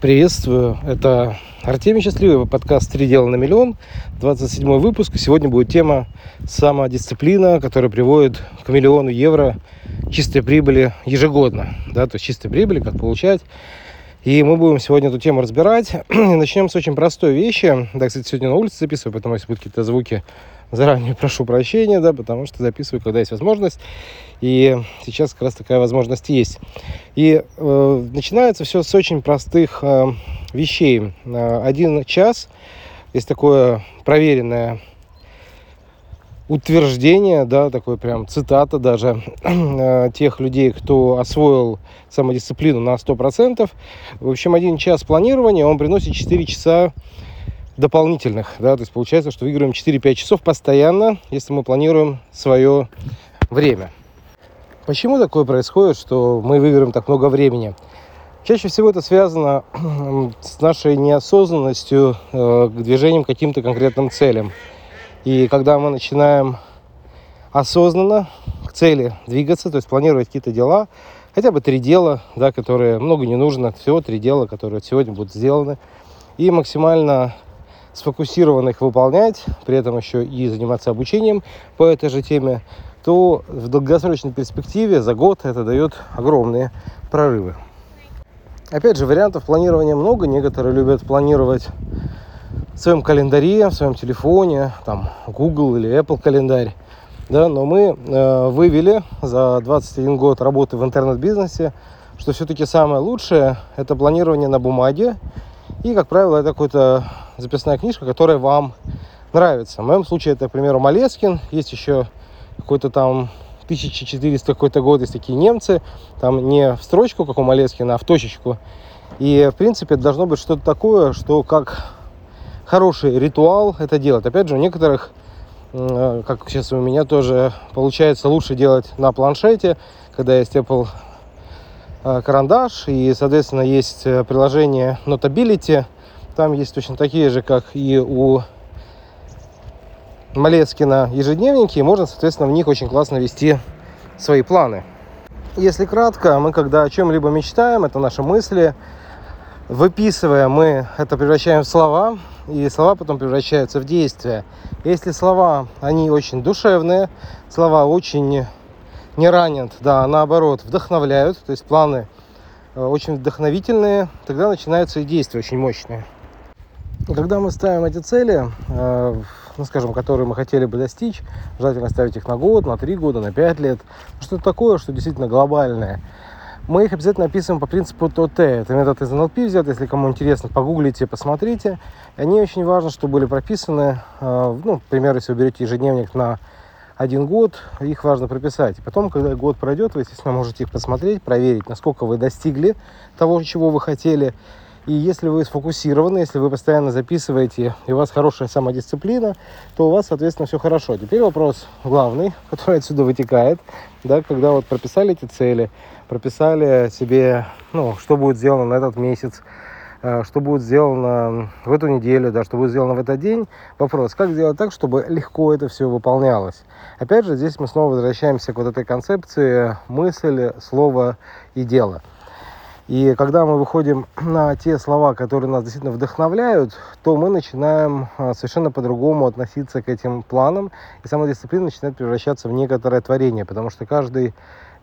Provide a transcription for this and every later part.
Приветствую, это Артемий Счастливый, подкаст «Три дела на миллион», 27 выпуск. Сегодня будет тема самодисциплина, которая приводит к миллиону евро чистой прибыли ежегодно. Да, то есть чистой прибыли, как получать. И мы будем сегодня эту тему разбирать. Начнем с очень простой вещи. Да, кстати, сегодня на улице записываю, поэтому если будут какие-то звуки, заранее прошу прощения, да, потому что записываю, когда есть возможность. И сейчас как раз такая возможность есть. И э, начинается все с очень простых э, вещей. Э, один час, есть такое проверенное утверждение, да, такое прям цитата даже э, тех людей, кто освоил самодисциплину на 100%. В общем, один час планирования, он приносит 4 часа дополнительных, да, то есть получается, что выигрываем 4-5 часов постоянно, если мы планируем свое время. Почему такое происходит, что мы выиграем так много времени? Чаще всего это связано с нашей неосознанностью э, к движениям к каким-то конкретным целям. И когда мы начинаем осознанно к цели двигаться, то есть планировать какие-то дела, хотя бы три дела, да, которые много не нужно, всего три дела, которые сегодня будут сделаны, и максимально сфокусированно их выполнять, при этом еще и заниматься обучением по этой же теме, то в долгосрочной перспективе за год это дает огромные прорывы. Опять же, вариантов планирования много. Некоторые любят планировать в своем календаре, в своем телефоне, там Google или Apple календарь. Да, но мы э, вывели за 21 год работы в интернет-бизнесе, что все-таки самое лучшее это планирование на бумаге. И, как правило, это какая-то записная книжка, которая вам нравится. В моем случае это, к примеру, Малескин. Есть еще какой-то там 1400 какой-то год, есть такие немцы, там не в строчку, как у Малескина, а в точечку. И, в принципе, должно быть что-то такое, что как хороший ритуал это делать. Опять же, у некоторых, э, как сейчас у меня тоже получается лучше делать на планшете, когда есть Apple э, карандаш, и, соответственно, есть э, приложение Notability, там есть точно такие же, как и у Малескина ежедневники, и можно, соответственно, в них очень классно вести свои планы. Если кратко, мы когда о чем-либо мечтаем, это наши мысли, выписывая, мы это превращаем в слова, и слова потом превращаются в действия. Если слова, они очень душевные, слова очень не ранят, да, а наоборот, вдохновляют, то есть планы э, очень вдохновительные, тогда начинаются и действия очень мощные. Когда мы ставим эти цели, э, ну, скажем, которые мы хотели бы достичь, желательно ставить их на год, на три года, на пять лет, что-то такое, что действительно глобальное, мы их обязательно описываем по принципу ТОТ. Это метод из НЛП взят, если кому интересно, погуглите, посмотрите. Они очень важно, чтобы были прописаны, э, ну, например, если вы берете ежедневник на один год, их важно прописать. Потом, когда год пройдет, вы, естественно, можете их посмотреть, проверить, насколько вы достигли того, чего вы хотели, и если вы сфокусированы, если вы постоянно записываете, и у вас хорошая самодисциплина, то у вас, соответственно, все хорошо. Теперь вопрос главный, который отсюда вытекает, да, когда вот прописали эти цели, прописали себе, ну, что будет сделано на этот месяц, э, что будет сделано в эту неделю, да, что будет сделано в этот день. Вопрос, как сделать так, чтобы легко это все выполнялось. Опять же, здесь мы снова возвращаемся к вот этой концепции мысль, слово и дело. И когда мы выходим на те слова, которые нас действительно вдохновляют, то мы начинаем а, совершенно по-другому относиться к этим планам, и самодисциплина начинает превращаться в некоторое творение, потому что каждый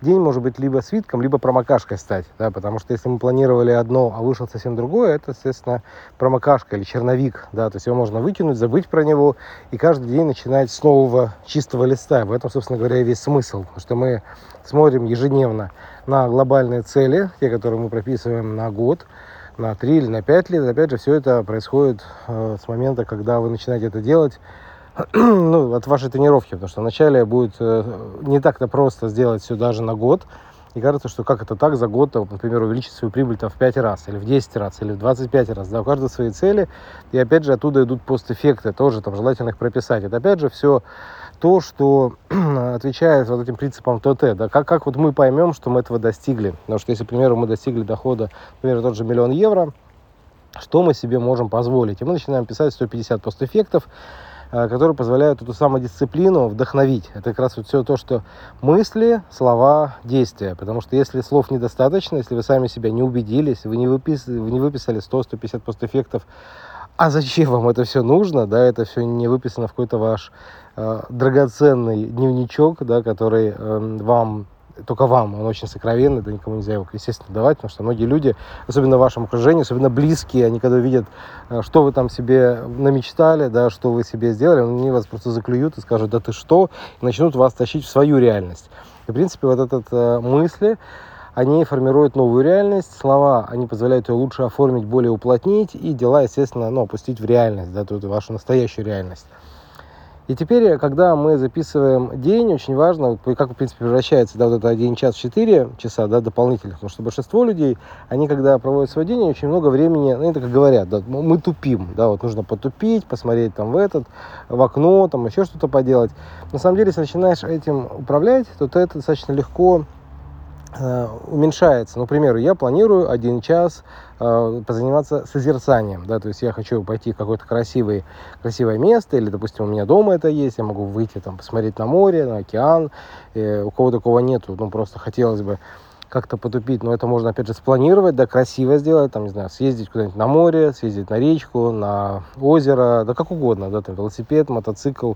день может быть либо свитком, либо промокашкой стать, да, потому что если мы планировали одно, а вышел совсем другое, это, естественно, промокашка или черновик, да, то есть его можно выкинуть, забыть про него, и каждый день начинать с нового чистого листа. В этом, собственно говоря, и весь смысл, потому что мы смотрим ежедневно на глобальные цели, те, которые мы прописываем на год, на 3 или на 5 лет. Опять же, все это происходит э, с момента, когда вы начинаете это делать, ну, от вашей тренировки, потому что вначале будет э, не так-то просто сделать все даже на год, и кажется, что как это так за год, например, увеличить свою прибыль там, в 5 раз, или в 10 раз, или в 25 раз. Да, у каждого свои цели. И опять же оттуда идут постэффекты, тоже там желательно их прописать. Это опять же все то, что отвечает вот этим принципам ТТ. Да, как, как вот мы поймем, что мы этого достигли. Потому что если, к примеру, мы достигли дохода, например, тот же миллион евро, что мы себе можем позволить? И мы начинаем писать 150 постэффектов, которые позволяют эту самодисциплину вдохновить. Это как раз вот все то, что мысли, слова, действия. Потому что если слов недостаточно, если вы сами себя не убедились, вы не, выпис... вы не выписали 100-150 постэффектов, а зачем вам это все нужно, да, это все не выписано в какой-то ваш э, драгоценный дневничок, да, который э, вам только вам, он очень сокровенный, да никому нельзя его, естественно, давать, потому что многие люди, особенно в вашем окружении, особенно близкие, они когда видят, э, что вы там себе намечтали, да, что вы себе сделали, они вас просто заклюют и скажут, да ты что, и начнут вас тащить в свою реальность. И, в принципе, вот этот э, мысли, они формируют новую реальность, слова, они позволяют ее лучше оформить, более уплотнить, и дела, естественно, ну, опустить в реальность, да, тут вашу настоящую реальность. И теперь, когда мы записываем день, очень важно, как, в принципе, превращается да, вот это 1 час 4 часа да, дополнительных, потому что большинство людей, они, когда проводят свой день, очень много времени, ну, они так и говорят, да, мы тупим, да, вот нужно потупить, посмотреть там в этот, в окно, там еще что-то поделать. На самом деле, если начинаешь этим управлять, то ты это достаточно легко уменьшается. Ну, к примеру, я планирую один час э, позаниматься созерцанием, да, то есть я хочу пойти в какое-то красивое, красивое место, или, допустим, у меня дома это есть, я могу выйти там, посмотреть на море, на океан, и у кого такого нету, ну, просто хотелось бы как-то потупить, но это можно, опять же, спланировать, да, красиво сделать, там, не знаю, съездить куда-нибудь на море, съездить на речку, на озеро, да, как угодно, да, там, велосипед, мотоцикл,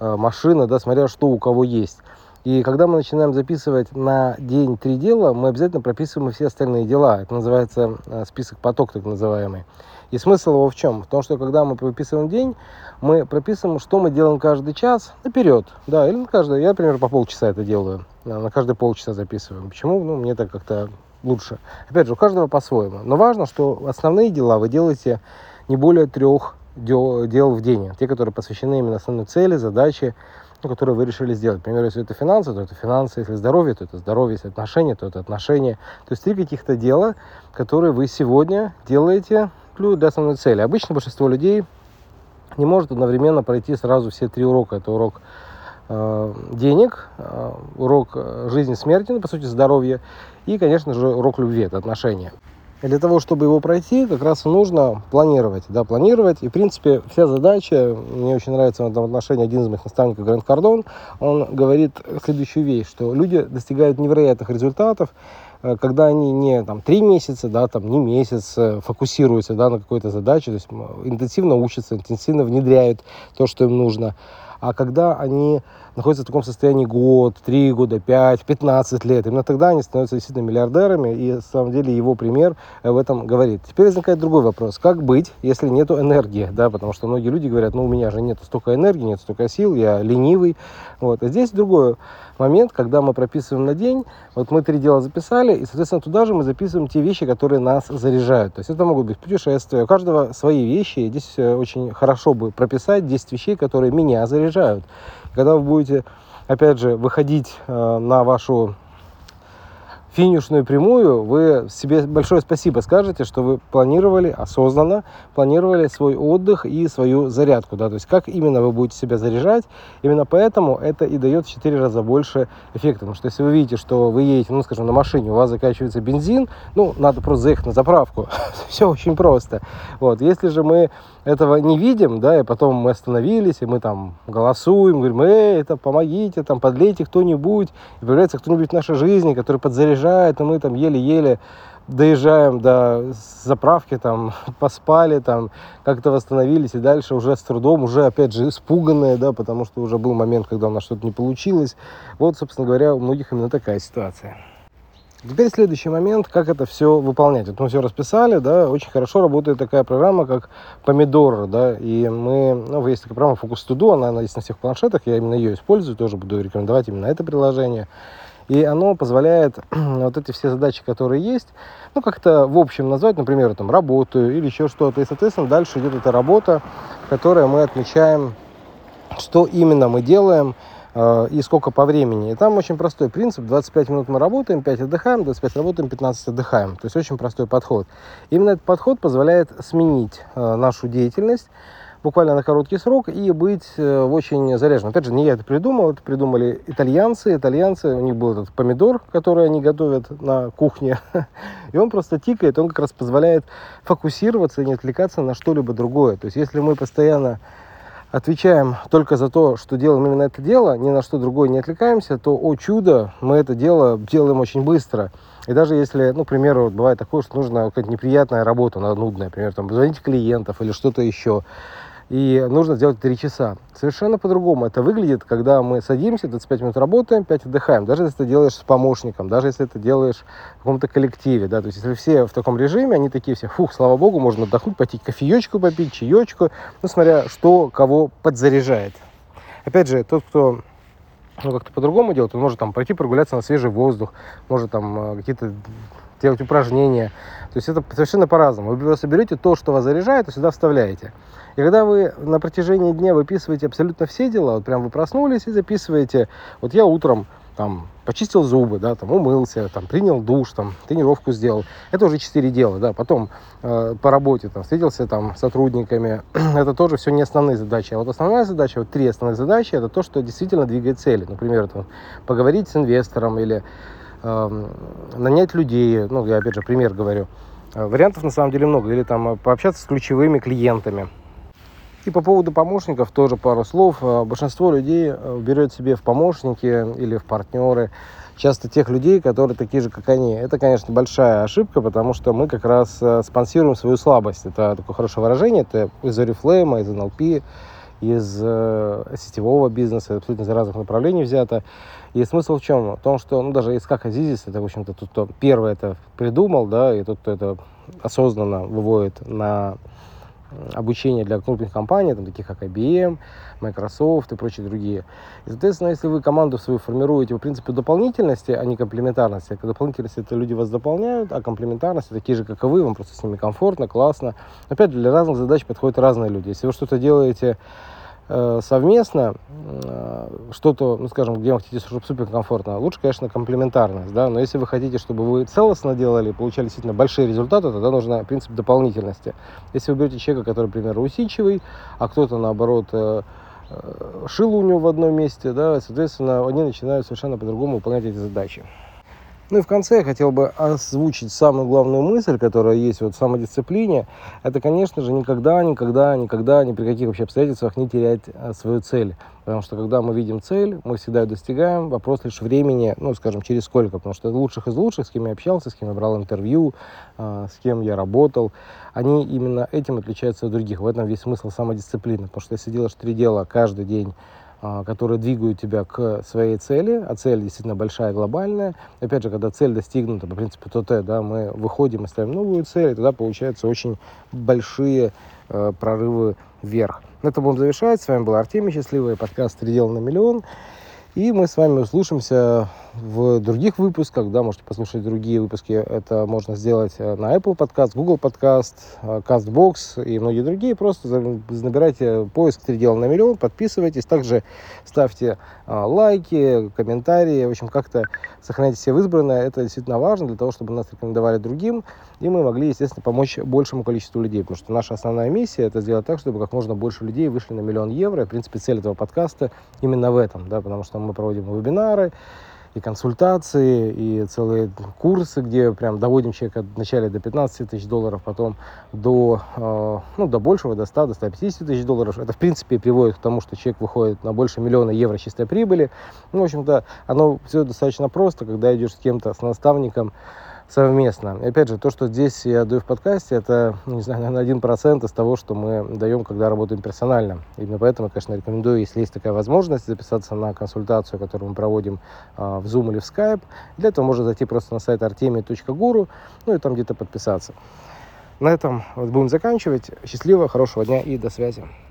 э, машина, да, смотря что у кого есть. И когда мы начинаем записывать на день три дела, мы обязательно прописываем все остальные дела. Это называется э, список поток, так называемый. И смысл его в чем? В том, что когда мы прописываем день, мы прописываем, что мы делаем каждый час наперед. Да, или на каждый. Я, например, по полчаса это делаю. На каждые полчаса записываю. Почему? Ну, мне так как-то лучше. Опять же, у каждого по-своему. Но важно, что основные дела вы делаете не более трех дел в день. Те, которые посвящены именно основной цели, задаче, ну, которые вы решили сделать. Например, если это финансы, то это финансы, если здоровье, то это здоровье, если отношения, то это отношения. То есть три каких-то дела, которые вы сегодня делаете для основной цели. Обычно большинство людей не может одновременно пройти сразу все три урока. Это урок э, денег, э, урок э, жизни, смерти, ну, по сути, здоровья, и, конечно же, урок любви, это отношения. Для того, чтобы его пройти, как раз нужно планировать, да, планировать. И, в принципе, вся задача, мне очень нравится в этом отношении один из моих наставников, Гранд Кардон, он говорит следующую вещь, что люди достигают невероятных результатов, э, когда они не там, три месяца, да, там, не месяц э, фокусируются да, на какой-то задаче, то есть интенсивно учатся, интенсивно внедряют то, что им нужно. А когда они находятся в таком состоянии год, три года, пять, пятнадцать лет, именно тогда они становятся действительно миллиардерами, и на самом деле его пример в этом говорит. Теперь возникает другой вопрос. Как быть, если нет энергии? Да, потому что многие люди говорят, ну у меня же нет столько энергии, нет столько сил, я ленивый. Вот. А здесь другой момент, когда мы прописываем на день, вот мы три дела записали, и, соответственно, туда же мы записываем те вещи, которые нас заряжают. То есть это могут быть путешествия, у каждого свои вещи, и здесь э, очень хорошо бы прописать 10 вещей, которые меня заряжают. Когда вы будете, опять же, выходить э, на вашу финишную прямую, вы себе большое спасибо скажете, что вы планировали осознанно, планировали свой отдых и свою зарядку, да, то есть как именно вы будете себя заряжать, именно поэтому это и дает в 4 раза больше эффекта, потому что если вы видите, что вы едете, ну, скажем, на машине, у вас заканчивается бензин, ну, надо просто заехать на заправку, все очень просто, вот, если же мы этого не видим, да, и потом мы остановились, и мы там голосуем, говорим, эй, это помогите, там, подлейте кто-нибудь, и появляется кто-нибудь в нашей жизни, который подзаряжает, и мы там еле-еле доезжаем до заправки, там, поспали, там, как-то восстановились, и дальше уже с трудом, уже, опять же, испуганные, да, потому что уже был момент, когда у нас что-то не получилось. Вот, собственно говоря, у многих именно такая ситуация. Теперь следующий момент, как это все выполнять. Вот мы все расписали, да, очень хорошо работает такая программа, как Помидор, да, и мы, ну, есть такая программа Focus To Do, она, она есть на всех планшетах, я именно ее использую, тоже буду рекомендовать именно это приложение. И оно позволяет вот эти все задачи, которые есть, ну, как-то в общем назвать, например, там, работаю или еще что-то. И, соответственно, дальше идет эта работа, которая мы отмечаем, что именно мы делаем, Э, и сколько по времени. И там очень простой принцип. 25 минут мы работаем, 5 отдыхаем, 25 работаем, 15 отдыхаем. То есть очень простой подход. Именно этот подход позволяет сменить э, нашу деятельность буквально на короткий срок и быть э, очень заряженным. Опять же, не я это придумал, это придумали итальянцы. Итальянцы, у них был этот помидор, который они готовят на кухне. И он просто тикает, он как раз позволяет фокусироваться и не отвлекаться на что-либо другое. То есть, если мы постоянно отвечаем только за то, что делаем именно это дело, ни на что другое не отвлекаемся, то, о чудо, мы это дело делаем очень быстро. И даже если, ну, к примеру, бывает такое, что нужна какая-то неприятная работа, нудная, например, там, звонить клиентов или что-то еще, и нужно сделать 3 часа. Совершенно по-другому это выглядит, когда мы садимся, 25 минут работаем, 5 отдыхаем. Даже если ты делаешь с помощником, даже если ты делаешь в каком-то коллективе, да, то есть если все в таком режиме, они такие все, фух, слава богу, можно отдохнуть, пойти кофеечку попить, чаечку, ну, смотря что кого подзаряжает. Опять же, тот, кто ну, как-то по-другому делает, он может там пройти прогуляться на свежий воздух, может там э, какие-то делать упражнения. То есть это совершенно по-разному. Вы просто берете то, что вас заряжает, и сюда вставляете. И когда вы на протяжении дня выписываете абсолютно все дела, вот прям вы проснулись и записываете, вот я утром там почистил зубы, да, там умылся, там принял душ, там тренировку сделал. Это уже четыре дела, да. Потом э, по работе там встретился там с сотрудниками. это тоже все не основные задачи. А вот основная задача, вот три основных задачи, это то, что действительно двигает цели. Например, там, поговорить с инвестором или нанять людей. Ну, я опять же пример говорю. Э, вариантов на самом деле много. Или там пообщаться с ключевыми клиентами и по поводу помощников тоже пару слов. Э, большинство людей э, берет себе в помощники или в партнеры часто тех людей, которые такие же, как они. Это, конечно, большая ошибка, потому что мы как раз э, спонсируем свою слабость. Это такое хорошее выражение. Это из Oriflame, из NLP, из э, сетевого бизнеса, абсолютно из разных направлений взято. И смысл в чем? В том, что, ну, даже Искак Азизис, это, в общем-то, тот, кто первый это придумал, да, и тот, кто это осознанно выводит на обучение для крупных компаний, там, таких как IBM, Microsoft и прочие другие. И, соответственно, если вы команду свою формируете по принципу дополнительности, а не комплементарности, а дополнительность это люди вас дополняют, а комплементарность такие же, как и вы, вам просто с ними комфортно, классно. Опять для разных задач подходят разные люди. Если вы что-то делаете совместно э, что-то, ну, скажем, где вы хотите, чтобы супер комфортно, лучше, конечно, комплементарность, да, но если вы хотите, чтобы вы целостно делали, получали действительно большие результаты, тогда нужно принцип дополнительности. Если вы берете человека, который, например, усидчивый, а кто-то, наоборот, э, шил у него в одном месте, да, соответственно, они начинают совершенно по-другому выполнять эти задачи. Ну и в конце я хотел бы озвучить самую главную мысль, которая есть вот в самодисциплине. Это, конечно же, никогда, никогда, никогда, ни при каких вообще обстоятельствах не терять э, свою цель. Потому что когда мы видим цель, мы всегда ее достигаем. Вопрос лишь времени, ну, скажем, через сколько. Потому что лучших из лучших, с кем я общался, с кем я брал интервью, э, с кем я работал, они именно этим отличаются от других. В этом весь смысл самодисциплины. Потому что если делаешь три дела каждый день, которые двигают тебя к своей цели, а цель действительно большая, глобальная. Опять же, когда цель достигнута, по принципу ТТ, да, мы выходим и ставим новую цель, и тогда получаются очень большие э, прорывы вверх. На этом будем завершать. С вами был Артемий Счастливый, подкаст «Три на миллион». И мы с вами услышимся в других выпусках, да, можете послушать другие выпуски. Это можно сделать э, на Apple Podcast, Google Podcast, э, CastBox и многие другие. Просто набирайте поиск «Три дела на миллион», подписывайтесь. Также ставьте э, лайки, комментарии. В общем, как-то сохраняйте все в избранное. Это действительно важно для того, чтобы нас рекомендовали другим. И мы могли, естественно, помочь большему количеству людей. Потому что наша основная миссия – это сделать так, чтобы как можно больше людей вышли на миллион евро. И, в принципе, цель этого подкаста именно в этом. Да, потому что мы проводим вебинары, и консультации, и целые курсы, где прям доводим человека вначале до 15 тысяч долларов, потом до, э, ну, до большего, до 100, до 150 тысяч долларов. Это, в принципе, приводит к тому, что человек выходит на больше миллиона евро чистой прибыли. Ну, в общем-то, оно все достаточно просто, когда идешь с кем-то, с наставником, совместно. И опять же, то, что здесь я даю в подкасте, это, ну, не знаю, наверное, один процент из того, что мы даем, когда работаем персонально. Именно поэтому, конечно, рекомендую, если есть такая возможность, записаться на консультацию, которую мы проводим а, в Zoom или в Skype. Для этого можно зайти просто на сайт artemi.guru, ну и там где-то подписаться. На этом вот будем заканчивать. Счастливо, хорошего дня и до связи.